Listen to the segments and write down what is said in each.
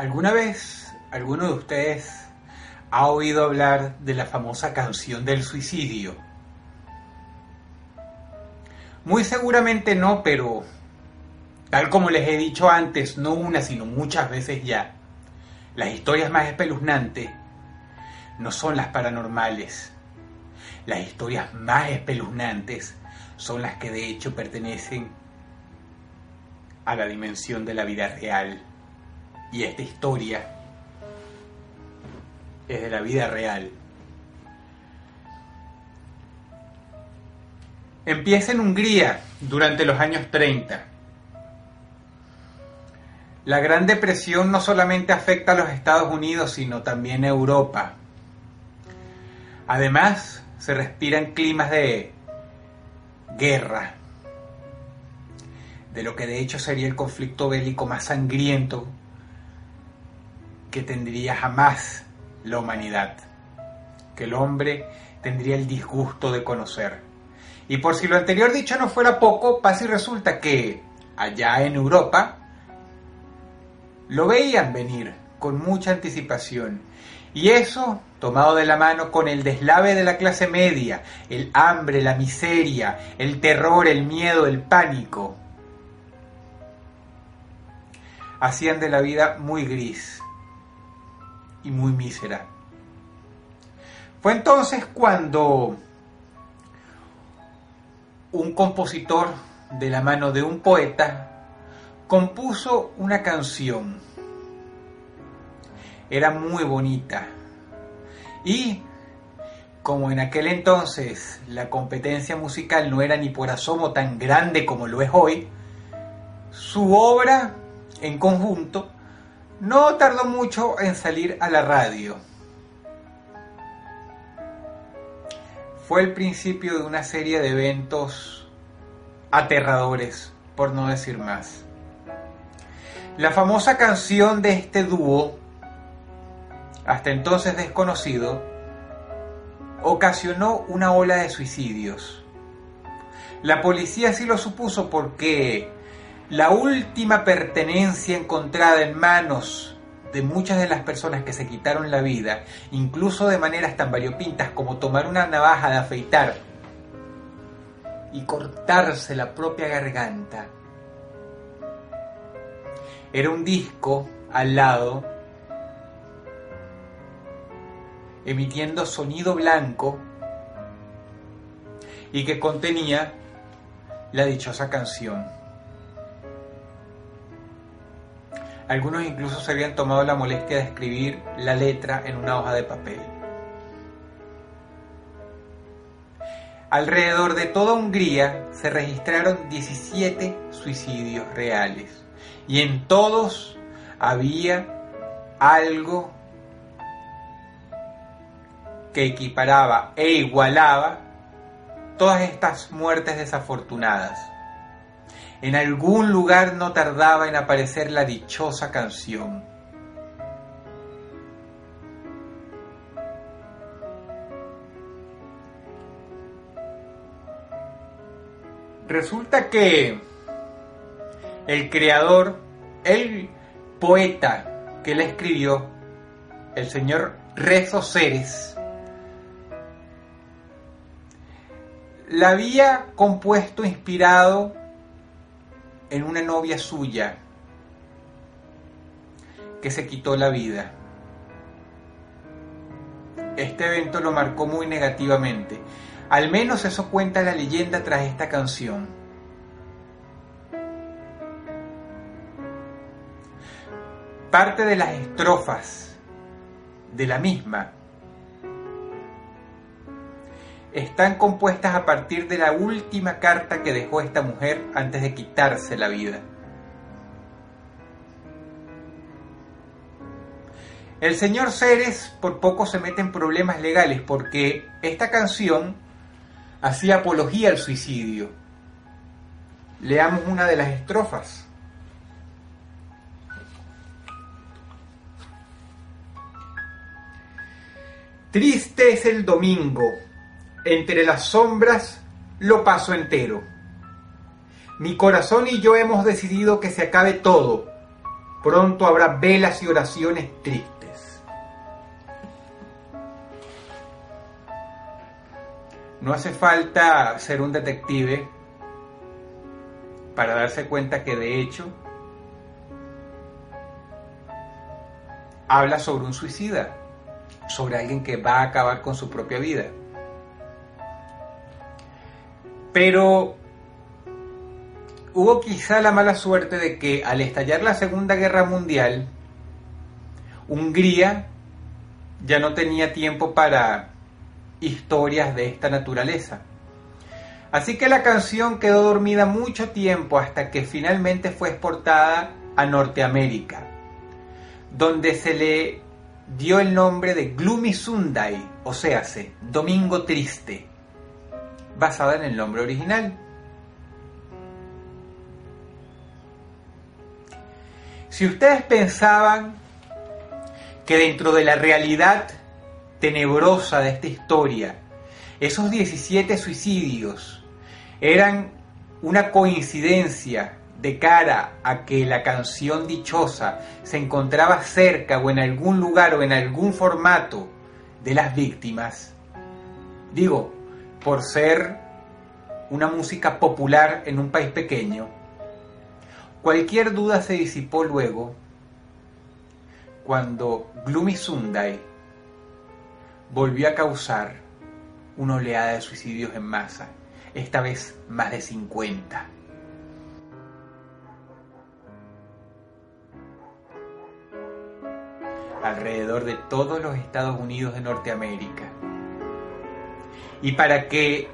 ¿Alguna vez alguno de ustedes ha oído hablar de la famosa canción del suicidio? Muy seguramente no, pero tal como les he dicho antes, no una, sino muchas veces ya, las historias más espeluznantes no son las paranormales. Las historias más espeluznantes son las que de hecho pertenecen a la dimensión de la vida real. Y esta historia es de la vida real. Empieza en Hungría durante los años 30. La Gran Depresión no solamente afecta a los Estados Unidos, sino también a Europa. Además, se respiran climas de guerra, de lo que de hecho sería el conflicto bélico más sangriento que tendría jamás la humanidad, que el hombre tendría el disgusto de conocer. Y por si lo anterior dicho no fuera poco, pasa y resulta que allá en Europa lo veían venir con mucha anticipación. Y eso, tomado de la mano con el deslave de la clase media, el hambre, la miseria, el terror, el miedo, el pánico, hacían de la vida muy gris y muy mísera. Fue entonces cuando un compositor de la mano de un poeta compuso una canción. Era muy bonita. Y como en aquel entonces la competencia musical no era ni por asomo tan grande como lo es hoy, su obra en conjunto no tardó mucho en salir a la radio. Fue el principio de una serie de eventos aterradores, por no decir más. La famosa canción de este dúo, hasta entonces desconocido, ocasionó una ola de suicidios. La policía sí lo supuso porque la última pertenencia encontrada en manos de muchas de las personas que se quitaron la vida, incluso de maneras tan variopintas como tomar una navaja de afeitar y cortarse la propia garganta, era un disco al lado emitiendo sonido blanco y que contenía la dichosa canción. Algunos incluso se habían tomado la molestia de escribir la letra en una hoja de papel. Alrededor de toda Hungría se registraron 17 suicidios reales y en todos había algo que equiparaba e igualaba todas estas muertes desafortunadas. En algún lugar no tardaba en aparecer la dichosa canción. Resulta que el creador, el poeta que la escribió, el señor Rezo Ceres, la había compuesto inspirado en una novia suya que se quitó la vida. Este evento lo marcó muy negativamente. Al menos eso cuenta la leyenda tras esta canción. Parte de las estrofas de la misma están compuestas a partir de la última carta que dejó esta mujer antes de quitarse la vida. El señor Ceres por poco se mete en problemas legales porque esta canción hacía apología al suicidio. Leamos una de las estrofas. Triste es el domingo, entre las sombras lo paso entero. Mi corazón y yo hemos decidido que se acabe todo. Pronto habrá velas y oraciones tristes. No hace falta ser un detective para darse cuenta que de hecho habla sobre un suicida, sobre alguien que va a acabar con su propia vida. Pero hubo quizá la mala suerte de que al estallar la Segunda Guerra Mundial, Hungría ya no tenía tiempo para historias de esta naturaleza. Así que la canción quedó dormida mucho tiempo hasta que finalmente fue exportada a Norteamérica, donde se le dio el nombre de Gloomy Sunday, o sea, Domingo Triste, basada en el nombre original. Si ustedes pensaban que dentro de la realidad tenebrosa de esta historia, esos 17 suicidios eran una coincidencia de cara a que la canción dichosa se encontraba cerca o en algún lugar o en algún formato de las víctimas, digo, por ser una música popular en un país pequeño, Cualquier duda se disipó luego cuando Gloomy Sunday volvió a causar una oleada de suicidios en masa, esta vez más de 50. alrededor de todos los Estados Unidos de Norteamérica. Y para que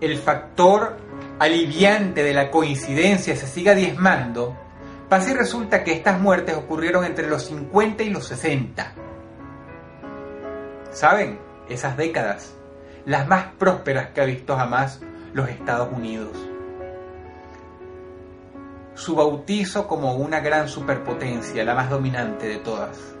el factor aliviante de la coincidencia se siga diezmando, pasa y resulta que estas muertes ocurrieron entre los 50 y los 60. ¿Saben? Esas décadas, las más prósperas que ha visto jamás los Estados Unidos. Su bautizo como una gran superpotencia, la más dominante de todas.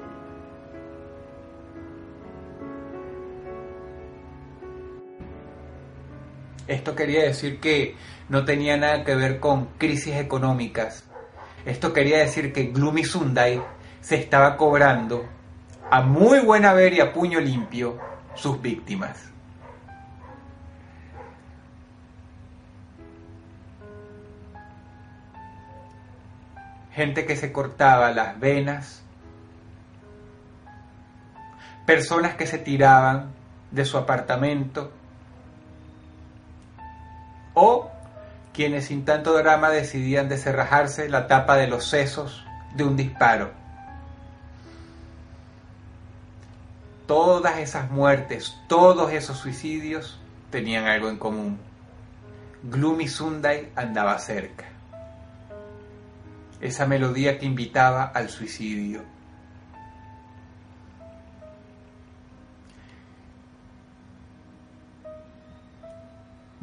Esto quería decir que no tenía nada que ver con crisis económicas. Esto quería decir que Gloomy Sunday se estaba cobrando a muy buena ver y a puño limpio sus víctimas. Gente que se cortaba las venas, personas que se tiraban de su apartamento, o quienes sin tanto drama decidían deserrajarse la tapa de los sesos de un disparo. Todas esas muertes, todos esos suicidios tenían algo en común. Gloomy Sunday andaba cerca. Esa melodía que invitaba al suicidio.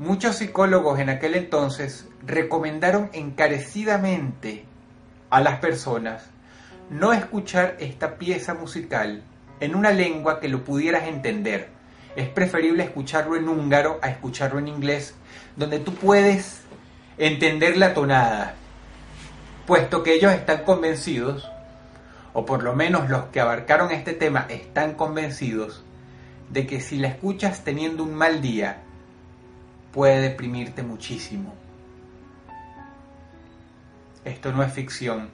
Muchos psicólogos en aquel entonces recomendaron encarecidamente a las personas no escuchar esta pieza musical en una lengua que lo pudieras entender. Es preferible escucharlo en húngaro a escucharlo en inglés, donde tú puedes entender la tonada, puesto que ellos están convencidos, o por lo menos los que abarcaron este tema están convencidos, de que si la escuchas teniendo un mal día, puede deprimirte muchísimo. Esto no es ficción.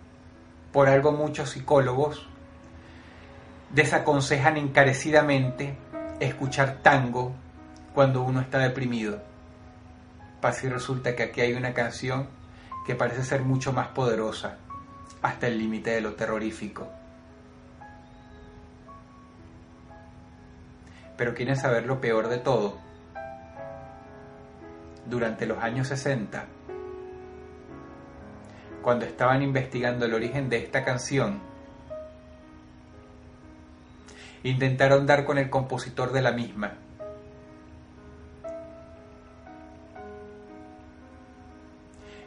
Por algo muchos psicólogos desaconsejan encarecidamente escuchar tango cuando uno está deprimido. Pasa y resulta que aquí hay una canción que parece ser mucho más poderosa, hasta el límite de lo terrorífico. Pero quieren saber lo peor de todo durante los años 60, cuando estaban investigando el origen de esta canción, intentaron dar con el compositor de la misma.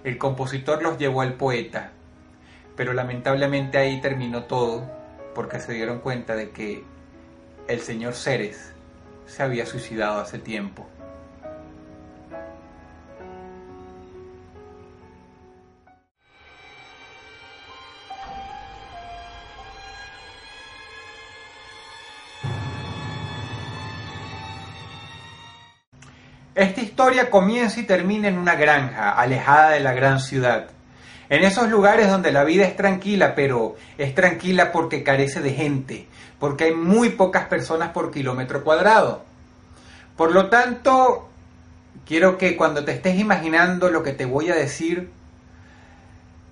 El compositor los llevó al poeta, pero lamentablemente ahí terminó todo porque se dieron cuenta de que el señor Ceres se había suicidado hace tiempo. Historia comienza y termina en una granja, alejada de la gran ciudad. En esos lugares donde la vida es tranquila, pero es tranquila porque carece de gente, porque hay muy pocas personas por kilómetro cuadrado. Por lo tanto, quiero que cuando te estés imaginando lo que te voy a decir,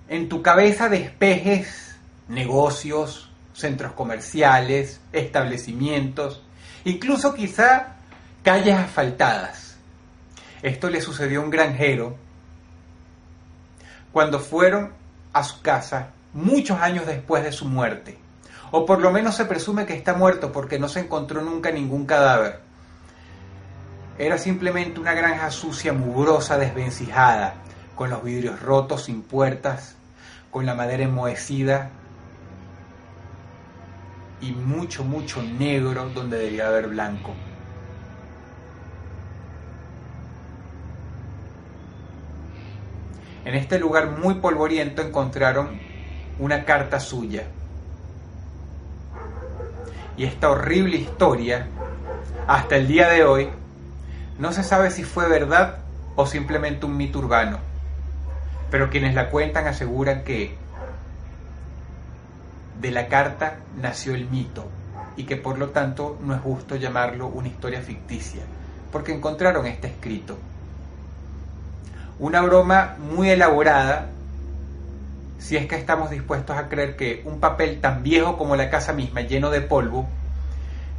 en tu cabeza despejes negocios, centros comerciales, establecimientos, incluso quizá calles asfaltadas. Esto le sucedió a un granjero cuando fueron a su casa muchos años después de su muerte. O por lo menos se presume que está muerto porque no se encontró nunca ningún cadáver. Era simplemente una granja sucia, mugrosa, desvencijada, con los vidrios rotos, sin puertas, con la madera enmohecida y mucho, mucho negro donde debía haber blanco. En este lugar muy polvoriento encontraron una carta suya. Y esta horrible historia, hasta el día de hoy, no se sabe si fue verdad o simplemente un mito urbano. Pero quienes la cuentan aseguran que de la carta nació el mito y que por lo tanto no es justo llamarlo una historia ficticia, porque encontraron este escrito una broma muy elaborada, si es que estamos dispuestos a creer que un papel tan viejo como la casa misma, lleno de polvo,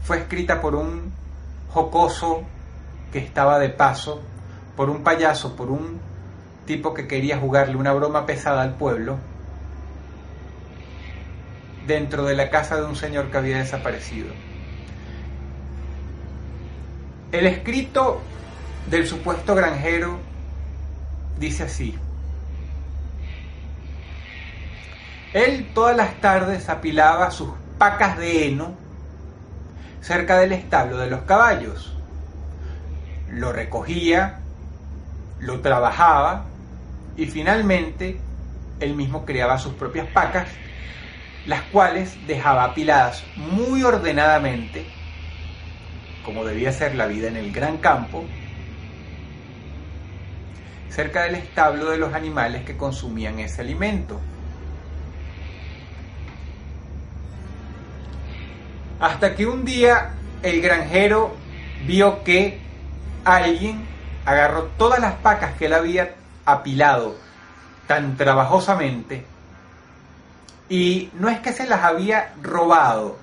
fue escrita por un jocoso que estaba de paso, por un payaso, por un tipo que quería jugarle una broma pesada al pueblo, dentro de la casa de un señor que había desaparecido. El escrito del supuesto granjero dice así. Él todas las tardes apilaba sus pacas de heno cerca del establo de los caballos. Lo recogía, lo trabajaba y finalmente él mismo creaba sus propias pacas, las cuales dejaba apiladas muy ordenadamente, como debía ser la vida en el gran campo, cerca del establo de los animales que consumían ese alimento. Hasta que un día el granjero vio que alguien agarró todas las pacas que él había apilado tan trabajosamente y no es que se las había robado,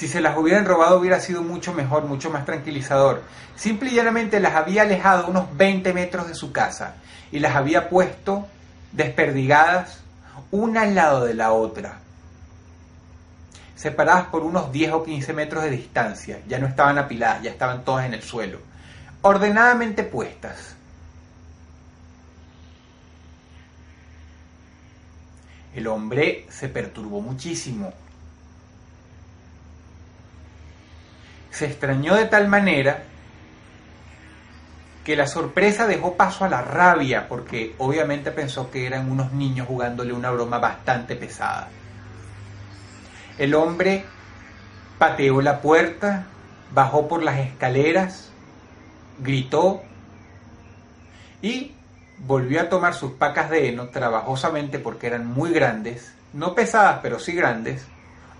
si se las hubieran robado hubiera sido mucho mejor, mucho más tranquilizador. Simple y llanamente las había alejado unos 20 metros de su casa y las había puesto desperdigadas una al lado de la otra, separadas por unos 10 o 15 metros de distancia. Ya no estaban apiladas, ya estaban todas en el suelo, ordenadamente puestas. El hombre se perturbó muchísimo se extrañó de tal manera que la sorpresa dejó paso a la rabia, porque obviamente pensó que eran unos niños jugándole una broma bastante pesada. El hombre pateó la puerta, bajó por las escaleras, gritó y volvió a tomar sus pacas de heno trabajosamente porque eran muy grandes, no pesadas pero sí grandes,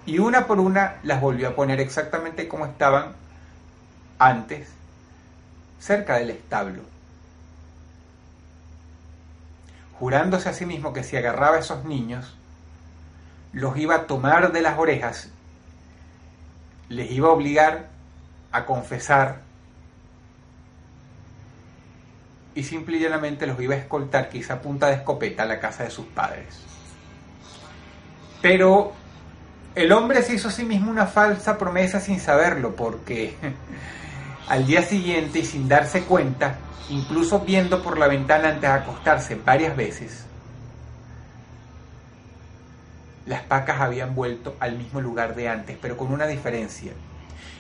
y una por una las volvió a poner exactamente como estaban antes, cerca del establo, jurándose a sí mismo que si agarraba a esos niños, los iba a tomar de las orejas, les iba a obligar a confesar y simple y llanamente los iba a escoltar quizá a punta de escopeta a la casa de sus padres. Pero el hombre se hizo a sí mismo una falsa promesa sin saberlo, porque al día siguiente y sin darse cuenta, incluso viendo por la ventana antes de acostarse varias veces, las pacas habían vuelto al mismo lugar de antes, pero con una diferencia.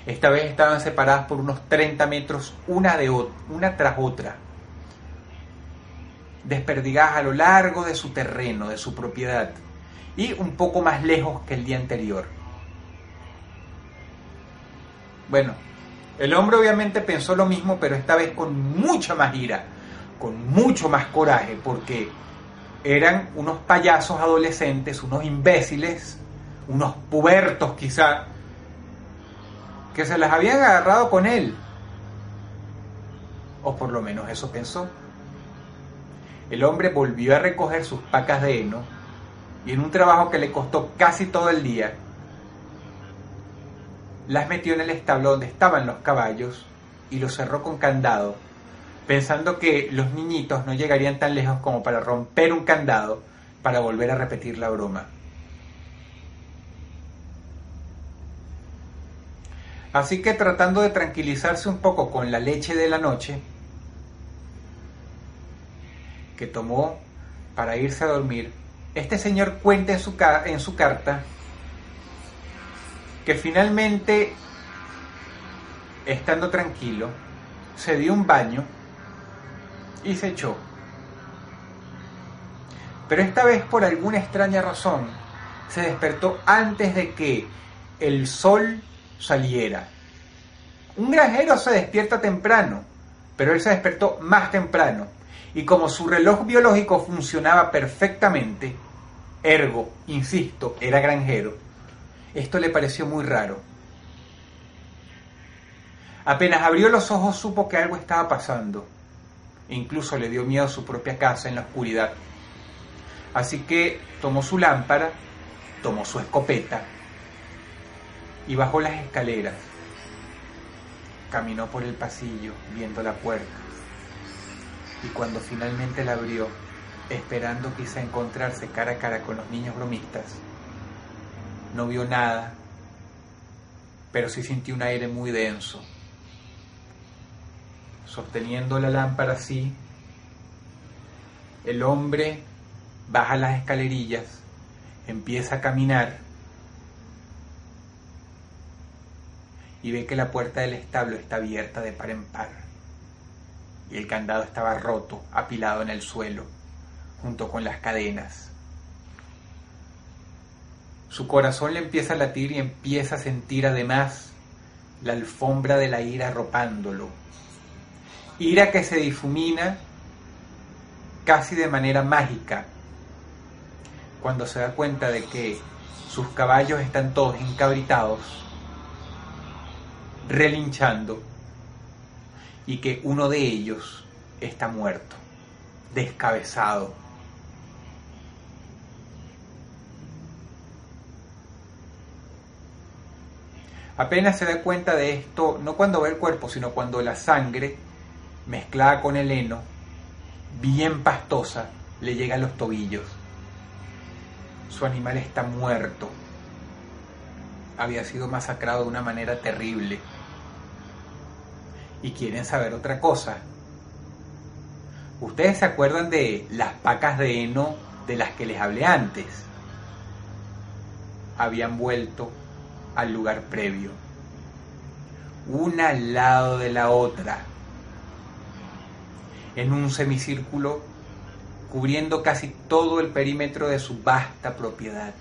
Esta vez estaban separadas por unos 30 metros una, de una tras otra, desperdigadas a lo largo de su terreno, de su propiedad y un poco más lejos que el día anterior. Bueno, El hombre obviamente pensó lo mismo, pero esta vez con mucha más ira, con mucho más coraje, porque eran unos payasos adolescentes, unos imbéciles, unos pubertos quizá, que se las habían agarrado con él. O por lo menos eso pensó. El hombre volvió a recoger sus pacas de heno y en un trabajo que le costó casi todo el día, las metió en el establo donde estaban los caballos y los cerró con candado, pensando que los niñitos no llegarían tan lejos como para romper un candado para volver a repetir la broma. Así que tratando de tranquilizarse un poco con la leche de la noche, que tomó para irse a dormir, este señor cuenta en su, en su carta que finalmente, estando tranquilo, se dio un baño y se echó. Pero esta vez por alguna extraña razón se despertó antes de que el sol saliera. Un granjero se despierta temprano, pero él se despertó más temprano. Y como su reloj biológico funcionaba perfectamente, ergo, insisto, era granjero, esto le pareció muy raro. Apenas abrió los ojos supo que algo estaba pasando. E incluso le dio miedo a su propia casa en la oscuridad. Así que tomó su lámpara, tomó su escopeta y bajó las escaleras. Caminó por el pasillo viendo la puerta y cuando finalmente la abrió, esperando quizá encontrarse cara a cara con los niños bromistas, no vio nada, pero sí sintió un aire muy denso. Sosteniendo la lámpara así, el hombre baja las escalerillas, empieza a caminar y ve que la puerta del establo está abierta de par en par y el candado estaba roto, apilado en el suelo, junto con las cadenas. Su corazón le empieza a latir y empieza a sentir además la alfombra de la ira arropándolo. Ira que se difumina casi de manera mágica cuando se da cuenta de que sus caballos están todos encabritados, relinchando, y que uno de ellos está muerto, descabezado. Apenas se da cuenta de esto, no cuando ve el cuerpo, sino cuando la sangre, mezclada con el heno, bien pastosa, le llega a los tobillos. Su animal está muerto. Había sido masacrado de una manera terrible. Y quieren saber otra cosa. ¿Ustedes se acuerdan de las pacas de heno de las que les hablé antes? Habían vuelto al lugar previo, una al lado de la otra, en un semicírculo cubriendo casi todo el perímetro de su vasta propiedad.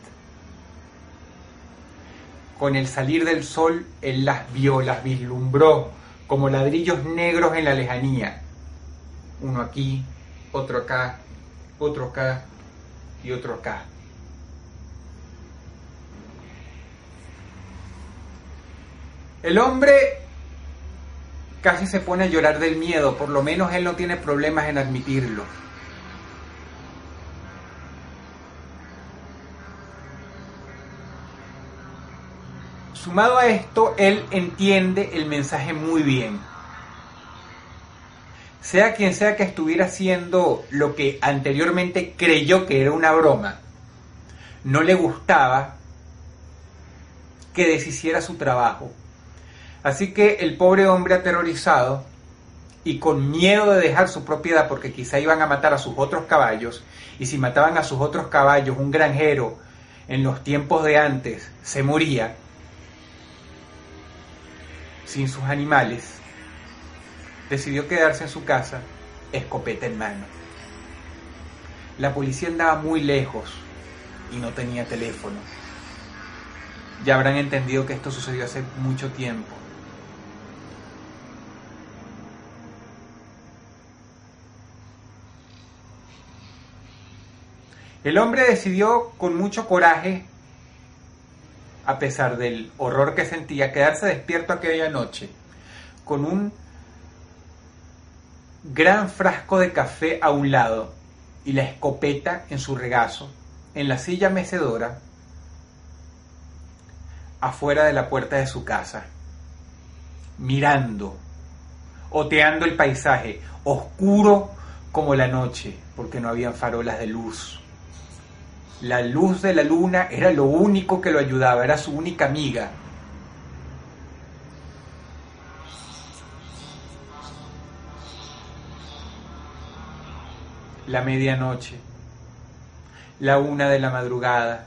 Con el salir del sol, él las vio, las vislumbró como ladrillos negros en la lejanía. Uno aquí, otro acá, otro acá y otro acá. El hombre casi se pone a llorar del miedo, por lo menos él no tiene problemas en admitirlo. Sumado a esto, él entiende el mensaje muy bien. Sea quien sea que estuviera haciendo lo que anteriormente creyó que era una broma, no le gustaba que deshiciera su trabajo Así que el pobre hombre aterrorizado y con miedo de dejar su propiedad porque quizá iban a matar a sus otros caballos, y si mataban a sus otros caballos, un granjero en los tiempos de antes se moría sin sus animales, decidió quedarse en su casa, escopeta en mano. La policía andaba muy lejos y no tenía teléfono. Ya habrán entendido que esto sucedió hace mucho tiempo. El hombre decidió con mucho coraje a pesar del horror que sentía, quedarse despierto aquella noche con un gran frasco de café a un lado y la escopeta en su regazo, en la silla mecedora, afuera de la puerta de su casa, mirando, oteando el paisaje, oscuro como la noche, porque no habían farolas de luz. La luz de la luna era lo único que lo ayudaba, era su única amiga. La medianoche, la una de la madrugada,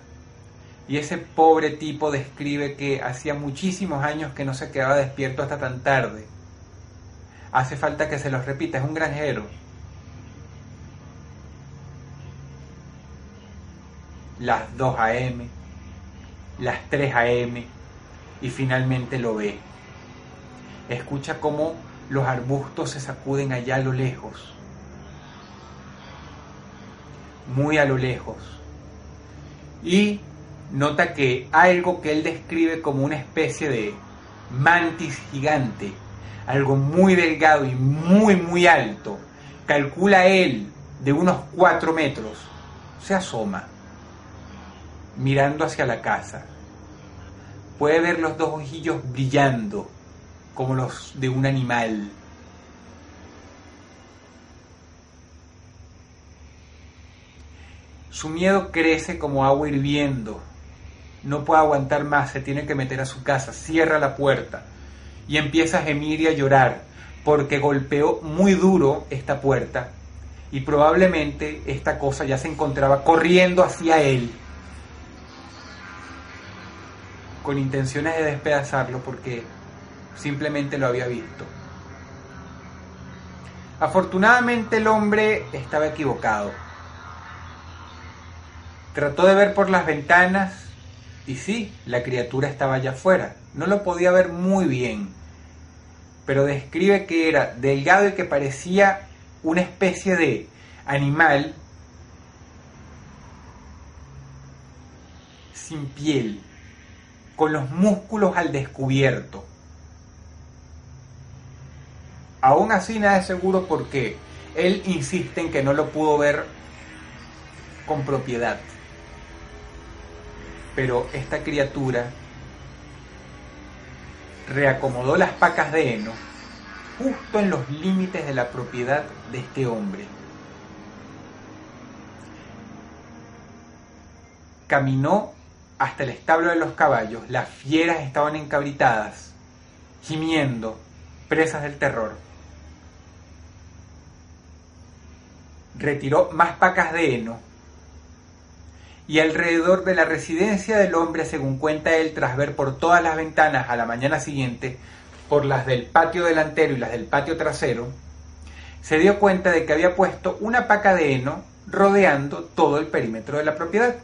y ese pobre tipo describe que hacía muchísimos años que no se quedaba despierto hasta tan tarde. Hace falta que se los repita, es un granjero. Las 2 a.m., las 3 a.m. y finalmente lo ve. Escucha cómo los arbustos se sacuden allá a lo lejos, muy a lo lejos. Y nota que algo que él describe como una especie de mantis gigante, algo muy delgado y muy muy alto, calcula él de unos cuatro metros, se asoma, mirando hacia la casa. Puede ver los dos ojillos brillando como los de un animal. Su miedo crece como agua hirviendo no puede aguantar más, se tiene que meter a su casa, cierra la puerta y empieza a gemir y a llorar porque golpeó muy duro esta puerta y probablemente esta cosa ya se encontraba corriendo hacia él con intenciones de despedazarlo porque simplemente lo había visto. Afortunadamente el hombre estaba equivocado. Trató de ver por las ventanas y sí, la criatura estaba allá afuera. No lo podía ver muy bien, pero describe que era delgado y que parecía una especie de animal sin piel, con los músculos al descubierto. Aún así nada es seguro porque él insiste en que no lo pudo ver con propiedad. Pero esta criatura reacomodó las pacas de heno justo en los límites de la propiedad de este hombre. Caminó hasta el establo de los caballos. Las fieras estaban encabritadas, gimiendo, presas del terror. Retiró más pacas de heno y alrededor de la residencia del hombre, según cuenta él, tras ver por todas las ventanas a la mañana siguiente, por las del patio delantero y las del patio trasero, se dio cuenta de que había puesto una paca de heno rodeando todo el perímetro de la propiedad.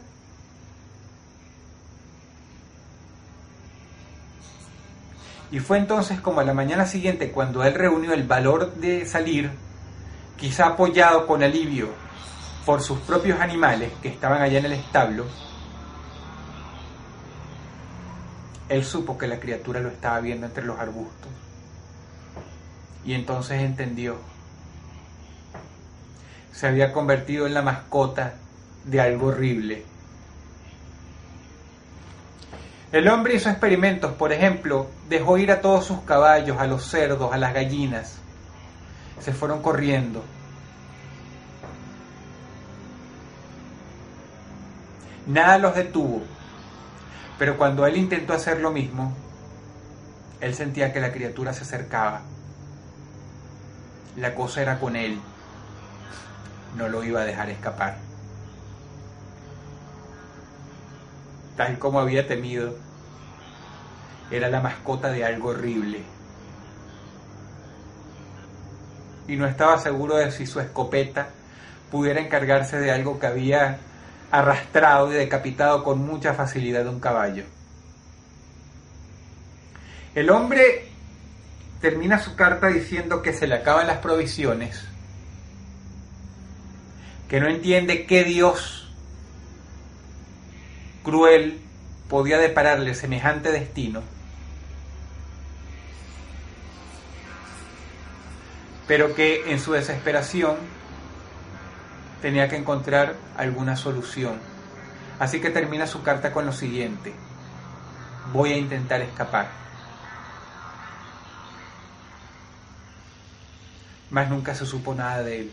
Y fue entonces como a la mañana siguiente cuando él reunió el valor de salir, quizá apoyado con alivio por sus propios animales que estaban allá en el establo, él supo que la criatura lo estaba viendo entre los arbustos. Y entonces entendió. Se había convertido en la mascota de algo horrible. El hombre hizo experimentos, por ejemplo, dejó ir a todos sus caballos, a los cerdos, a las gallinas. Se fueron corriendo Nada los detuvo. Pero cuando él intentó hacer lo mismo, él sentía que la criatura se acercaba. La cosa era con él. No lo iba a dejar escapar. Tal como había temido, era la mascota de algo horrible. Y no estaba seguro de si su escopeta pudiera encargarse de algo que había arrastrado y decapitado con mucha facilidad un caballo. El hombre termina su carta diciendo que se le acaban las provisiones, que no entiende qué Dios cruel podía depararle semejante destino, pero que en su desesperación tenía que encontrar alguna solución. Así que termina su carta con lo siguiente, voy a intentar escapar. Mas nunca se supo nada de él.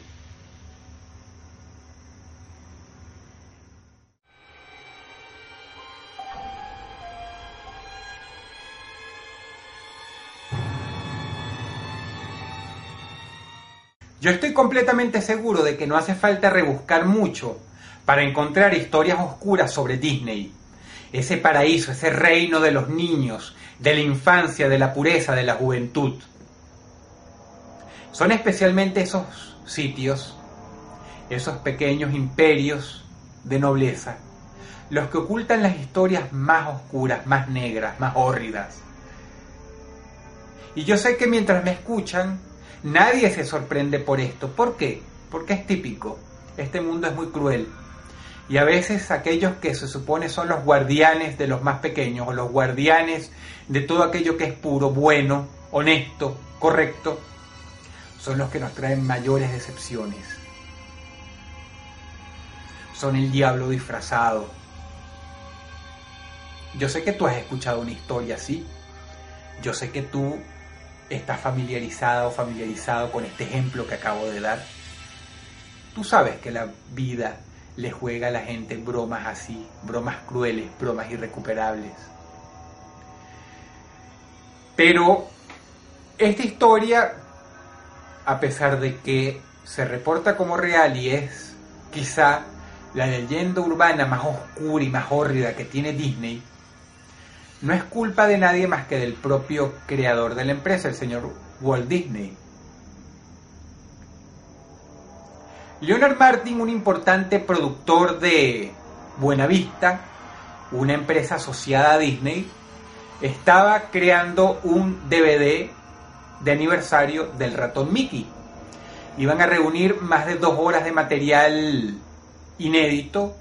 Yo estoy completamente seguro de que no hace falta rebuscar mucho para encontrar historias oscuras sobre Disney. Ese paraíso, ese reino de los niños, de la infancia, de la pureza, de la juventud. Son especialmente esos sitios, esos pequeños imperios de nobleza, los que ocultan las historias más oscuras, más negras, más hórridas. Y yo sé que mientras me escuchan, Nadie se sorprende por esto. ¿Por qué? Porque es típico. Este mundo es muy cruel. Y a veces aquellos que se supone son los guardianes de los más pequeños o los guardianes de todo aquello que es puro, bueno, honesto, correcto, son los que nos traen mayores decepciones. Son el diablo disfrazado. Yo sé que tú has escuchado una historia así. Yo sé que tú estás familiarizada o familiarizado con este ejemplo que acabo de dar, tú sabes que la vida le juega a la gente bromas así, bromas crueles, bromas irrecuperables. Pero esta historia, a pesar de que se reporta como real y es quizá la leyenda urbana más oscura y más hórrida que tiene Disney, no es culpa de nadie más que del propio creador de la empresa, el señor Walt Disney. Leonard Martin, un importante productor de Buena Vista, una empresa asociada a Disney, estaba creando un DVD de aniversario del ratón Mickey. Iban a reunir más de dos horas de material inédito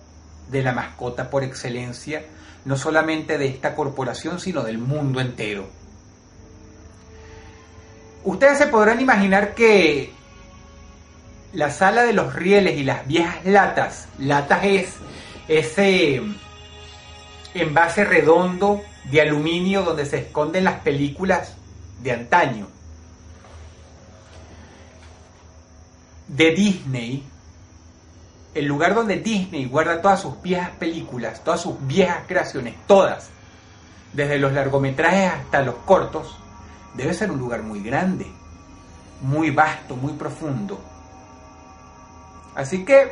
de la mascota por excelencia no solamente de esta corporación, sino del mundo entero. Ustedes se podrán imaginar que la sala de los rieles y las viejas latas, latas es ese envase redondo de aluminio donde se esconden las películas de antaño. De Disney, el lugar donde Disney guarda todas sus viejas películas, todas sus viejas creaciones, todas, desde los largometrajes hasta los cortos, debe ser un lugar muy grande, muy vasto, muy profundo. Así que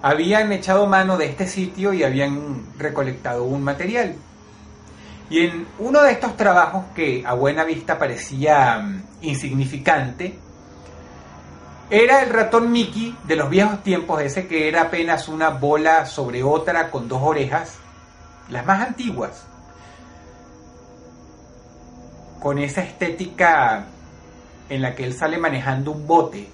habían echado mano de este sitio y habían recolectado un material. Y en uno de estos trabajos que a buena vista parecía mm, insignificante, era el ratón Mickey de los viejos tiempos, ese que era apenas una bola sobre otra con dos orejas, las más antiguas, con esa estética en la que él sale manejando un bote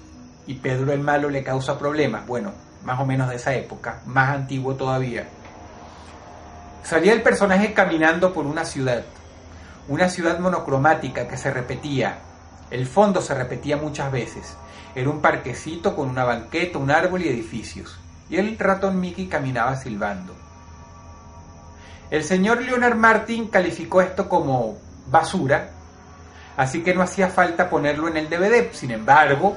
y Pedro el Malo le causa problemas, bueno, más o menos de esa época, más antiguo todavía. Salía el personaje caminando por una ciudad, una ciudad monocromática que se repetía, el fondo se repetía muchas veces, era un parquecito con una banqueta, un árbol y edificios. Y el ratón Mickey caminaba silbando. El señor Leonard Martin calificó esto como basura, así que no hacía falta ponerlo en el DVD. Sin embargo,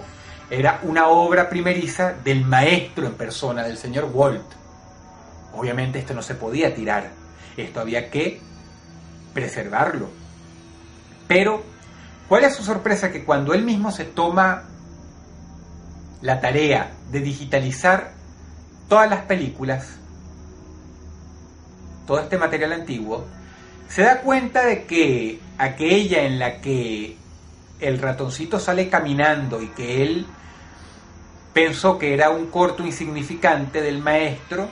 era una obra primeriza del maestro en persona, del señor Walt. Obviamente esto no se podía tirar, esto había que preservarlo. Pero, ¿cuál es su sorpresa? Que cuando él mismo se toma la tarea de digitalizar todas las películas, todo este material antiguo, se da cuenta de que aquella en la que el ratoncito sale caminando y que él pensó que era un corto insignificante del maestro,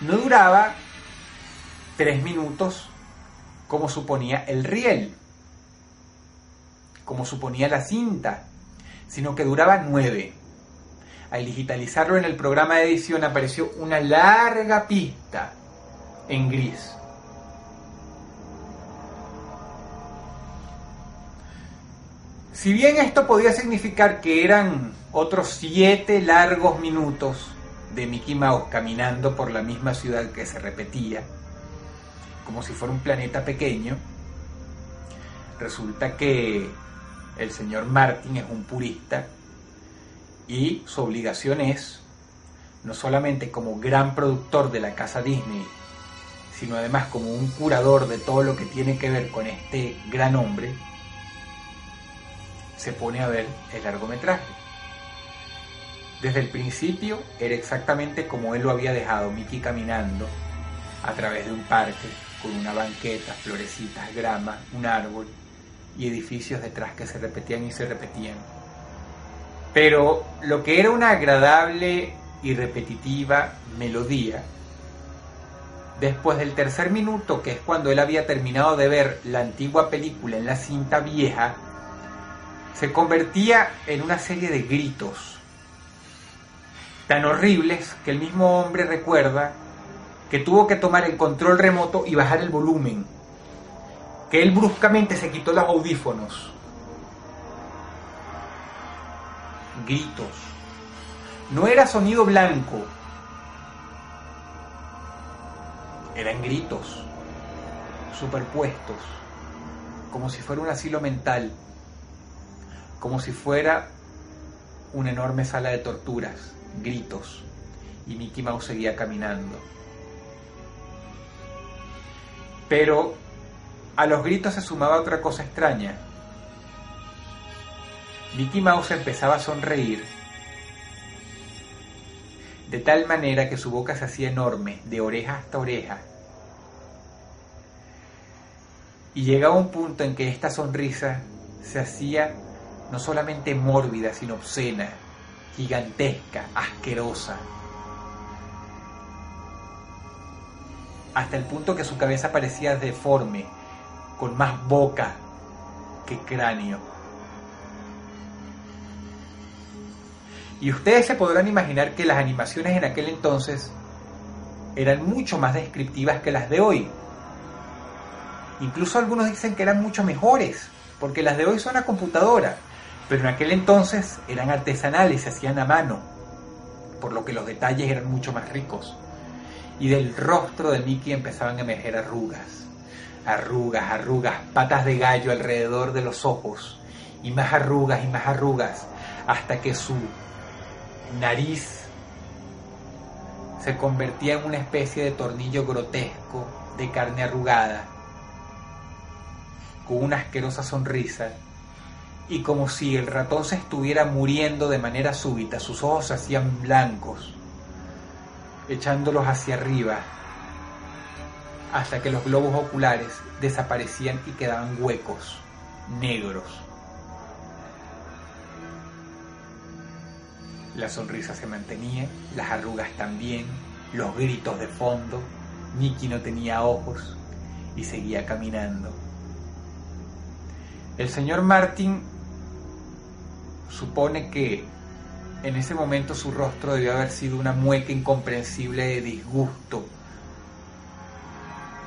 no duraba tres minutos como suponía el riel, como suponía la cinta sino que duraba nueve. al digitalizarlo en el programa de edición apareció una larga pista en gris. Si bien esto podía significar que eran otros siete largos minutos de Mickey Mouse caminando por la misma ciudad que se repetía, como si fuera un planeta pequeño, resulta que el señor Martin es un purista y su obligación es, no solamente como gran productor de la casa Disney, sino además como un curador de todo lo que tiene que ver con este gran hombre, se pone a ver el largometraje. Desde el principio era exactamente como él lo había dejado, Mickey caminando a través de un parque con una banqueta, florecitas, grama, un árbol y edificios detrás que se repetían y se repetían. Pero lo que era una agradable y repetitiva melodía, después del tercer minuto, que es cuando él había terminado de ver la antigua película en la cinta vieja, se convertía en una serie de gritos tan horribles que el mismo hombre recuerda que tuvo que tomar el control remoto y bajar el volumen, que él bruscamente se quitó los audífonos. Gritos. No era sonido blanco, eran gritos superpuestos, como si fuera un asilo mental como si fuera una enorme sala de torturas, gritos, y Mickey Mouse seguía caminando. Pero a los gritos se sumaba otra cosa extraña. Mickey Mouse empezaba a sonreír de tal manera que su boca se hacía enorme, de oreja hasta oreja. Y llegaba un punto en que esta sonrisa se hacía no solamente mórbida, sino obscena, gigantesca, asquerosa. Hasta el punto que su cabeza parecía deforme, con más boca que cráneo. Y ustedes se podrán imaginar que las animaciones en aquel entonces eran mucho más descriptivas que las de hoy. Incluso algunos dicen que eran mucho mejores, porque las de hoy son a computadora pero en aquel entonces eran artesanales, se hacían a mano, por lo que los detalles eran mucho más ricos. Y del rostro de Mickey empezaban a emerger arrugas, arrugas, arrugas, patas de gallo alrededor de los ojos, y más arrugas y más arrugas, hasta que su nariz se convertía en una especie de tornillo grotesco de carne arrugada, con una asquerosa sonrisa y como si el ratón se estuviera muriendo de manera súbita, sus ojos se hacían blancos, echándolos hacia arriba, hasta que los globos oculares desaparecían y quedaban huecos, negros. La sonrisa se mantenía, las arrugas también, los gritos de fondo, Nicky no tenía ojos y seguía caminando. El señor Martin supone que en ese momento su rostro debió haber sido una mueca incomprensible de disgusto.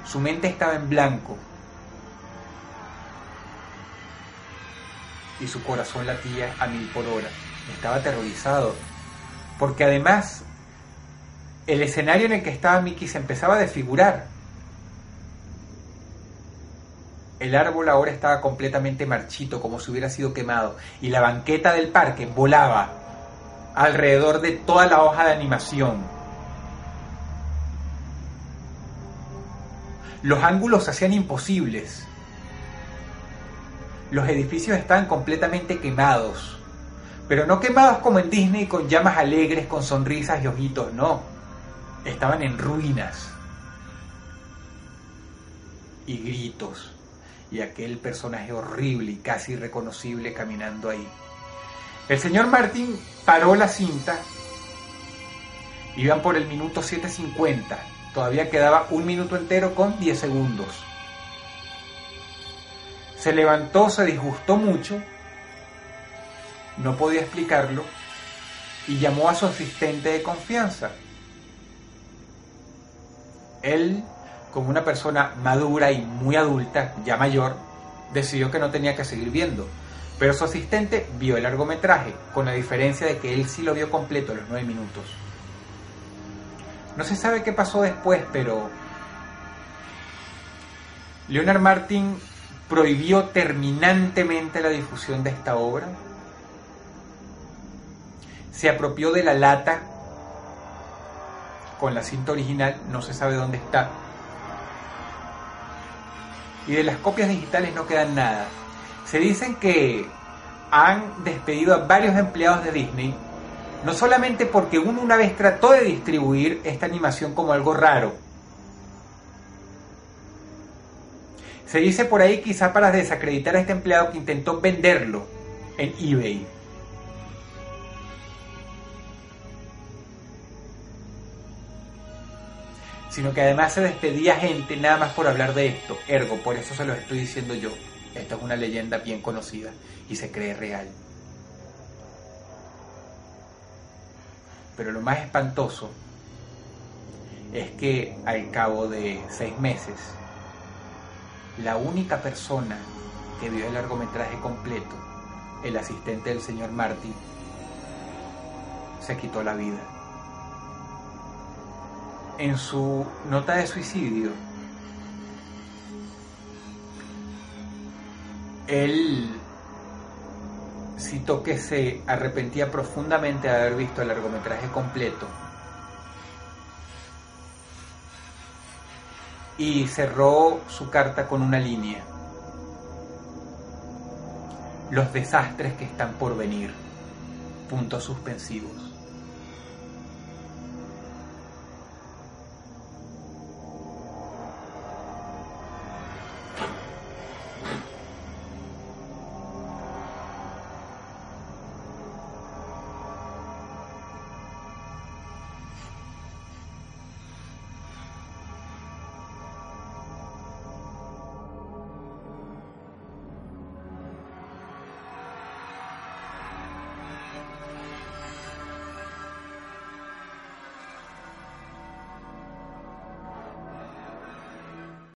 Su mente estaba en blanco y su corazón latía a mil por hora. Estaba aterrorizado, porque además el escenario en el que estaba Mickey se empezaba a desfigurar. El árbol ahora estaba completamente marchito, como si hubiera sido quemado, y la banqueta del parque volaba alrededor de toda la hoja de animación. Los ángulos se hacían imposibles. Los edificios estaban completamente quemados, pero no quemados como en Disney con llamas alegres, con sonrisas y ojitos, no. Estaban en ruinas y gritos y aquel personaje horrible y casi irreconocible caminando ahí. El señor Martín paró la cinta, iban por el minuto 7.50, todavía quedaba un minuto entero con 10 segundos. Se levantó, se disgustó mucho, no podía explicarlo, y llamó a su asistente de confianza. Él, como una persona madura y muy adulta, ya mayor, decidió que no tenía que seguir viendo. Pero su asistente vio el largometraje, con la diferencia de que él sí lo vio completo los nueve minutos. No se sabe qué pasó después, pero Leonard Martin prohibió terminantemente la difusión de esta obra. Se apropió de la lata con la cinta original, no se sabe dónde está. Y de las copias digitales no quedan nada. Se dicen que han despedido a varios empleados de Disney, no solamente porque uno una vez trató de distribuir esta animación como algo raro, Se dice por ahí quizá para desacreditar a este empleado que intentó venderlo en eBay. Sino que además se despedía gente nada más por hablar de esto. Ergo, por eso se lo estoy diciendo yo. Esta es una leyenda bien conocida y se cree real. Pero lo más espantoso es que al cabo de seis meses la única persona que vio el largometraje completo, el asistente del señor Martin, se quitó la vida. En su nota de suicidio, él citó que se arrepentía profundamente de haber visto el largometraje completo y cerró su carta con una línea. Los desastres que están por venir. Puntos suspensivos.